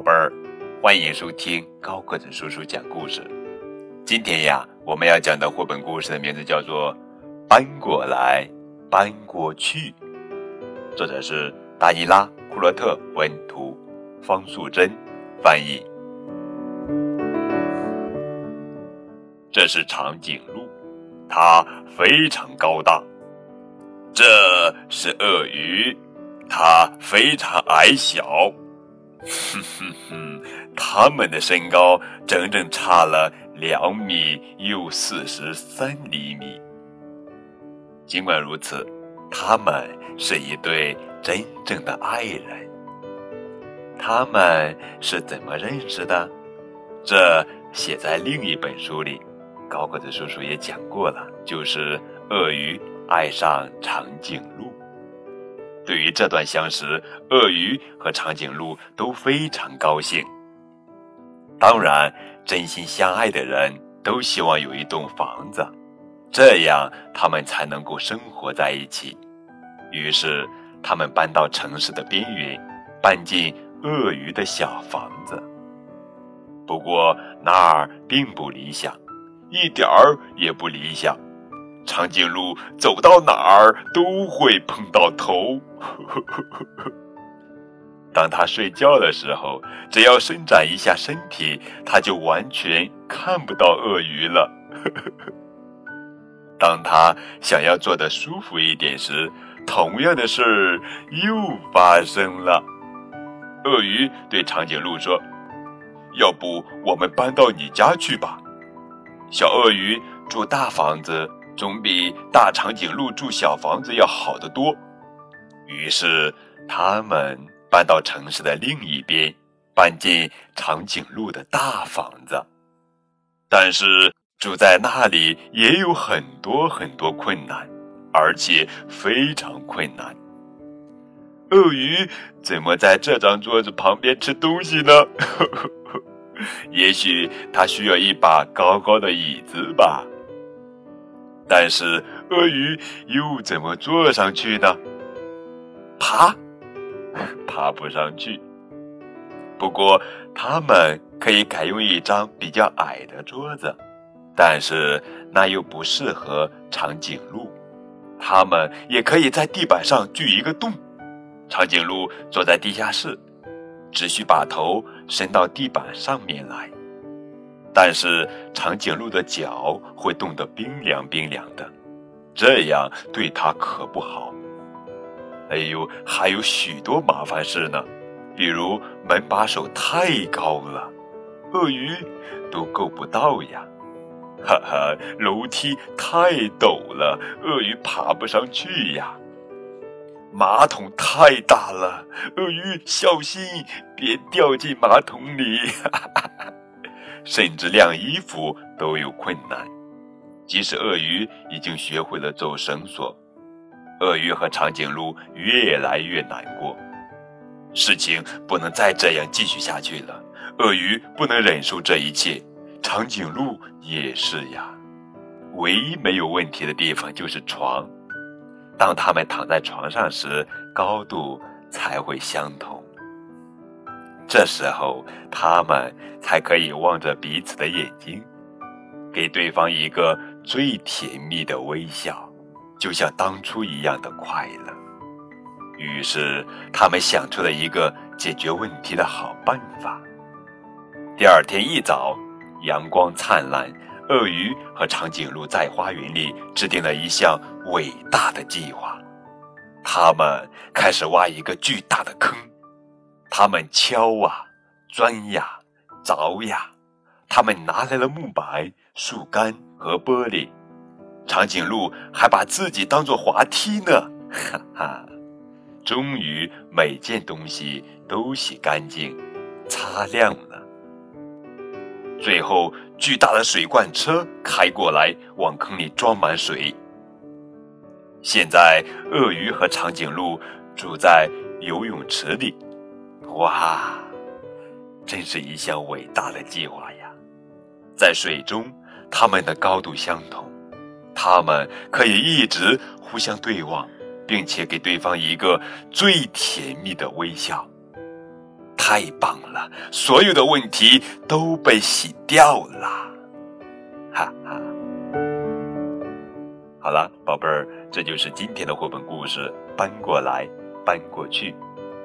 宝贝儿，欢迎收听高个子叔叔讲故事。今天呀，我们要讲的绘本故事的名字叫做《搬过来，搬过去》，作者是达尼拉·库洛特文图，方素珍翻译。这是长颈鹿，它非常高大。这是鳄鱼，它非常矮小。哼哼哼，他们的身高整整差了两米又四十三厘米。尽管如此，他们是一对真正的爱人。他们是怎么认识的？这写在另一本书里，高个子叔叔也讲过了，就是鳄鱼爱上长颈鹿。对于这段相识，鳄鱼和长颈鹿都非常高兴。当然，真心相爱的人都希望有一栋房子，这样他们才能够生活在一起。于是，他们搬到城市的边缘，搬进鳄鱼的小房子。不过，那儿并不理想，一点儿也不理想。长颈鹿走到哪儿都会碰到头。当他睡觉的时候，只要伸展一下身体，他就完全看不到鳄鱼了。当他想要坐得舒服一点时，同样的事又发生了。鳄鱼对长颈鹿说：“要不我们搬到你家去吧？”小鳄鱼住大房子。总比大长颈鹿住小房子要好得多。于是，他们搬到城市的另一边，搬进长颈鹿的大房子。但是，住在那里也有很多很多困难，而且非常困难。鳄鱼怎么在这张桌子旁边吃东西呢？也许它需要一把高高的椅子吧。但是鳄鱼又怎么坐上去呢？爬，爬不上去。不过他们可以改用一张比较矮的桌子，但是那又不适合长颈鹿。他们也可以在地板上锯一个洞，长颈鹿坐在地下室，只需把头伸到地板上面来。但是长颈鹿的脚会冻得冰凉冰凉的，这样对它可不好。哎呦，还有许多麻烦事呢，比如门把手太高了，鳄鱼都够不到呀。哈哈，楼梯太陡了，鳄鱼爬不上去呀。马桶太大了，鳄鱼小心别掉进马桶里。哈哈。甚至晾衣服都有困难，即使鳄鱼已经学会了走绳索，鳄鱼和长颈鹿越来越难过。事情不能再这样继续下去了，鳄鱼不能忍受这一切，长颈鹿也是呀。唯一没有问题的地方就是床，当他们躺在床上时，高度才会相同。这时候，他们才可以望着彼此的眼睛，给对方一个最甜蜜的微笑，就像当初一样的快乐。于是，他们想出了一个解决问题的好办法。第二天一早，阳光灿烂，鳄鱼和长颈鹿在花园里制定了一项伟大的计划。他们开始挖一个巨大的坑。他们敲啊，钻呀，凿呀，他们拿来了木板、树干和玻璃。长颈鹿还把自己当做滑梯呢，哈哈！终于，每件东西都洗干净、擦亮了。最后，巨大的水罐车开过来，往坑里装满水。现在，鳄鱼和长颈鹿住在游泳池里。哇，真是一项伟大的计划呀！在水中，它们的高度相同，它们可以一直互相对望，并且给对方一个最甜蜜的微笑。太棒了，所有的问题都被洗掉了，哈哈。好了，宝贝儿，这就是今天的绘本故事。搬过来，搬过去。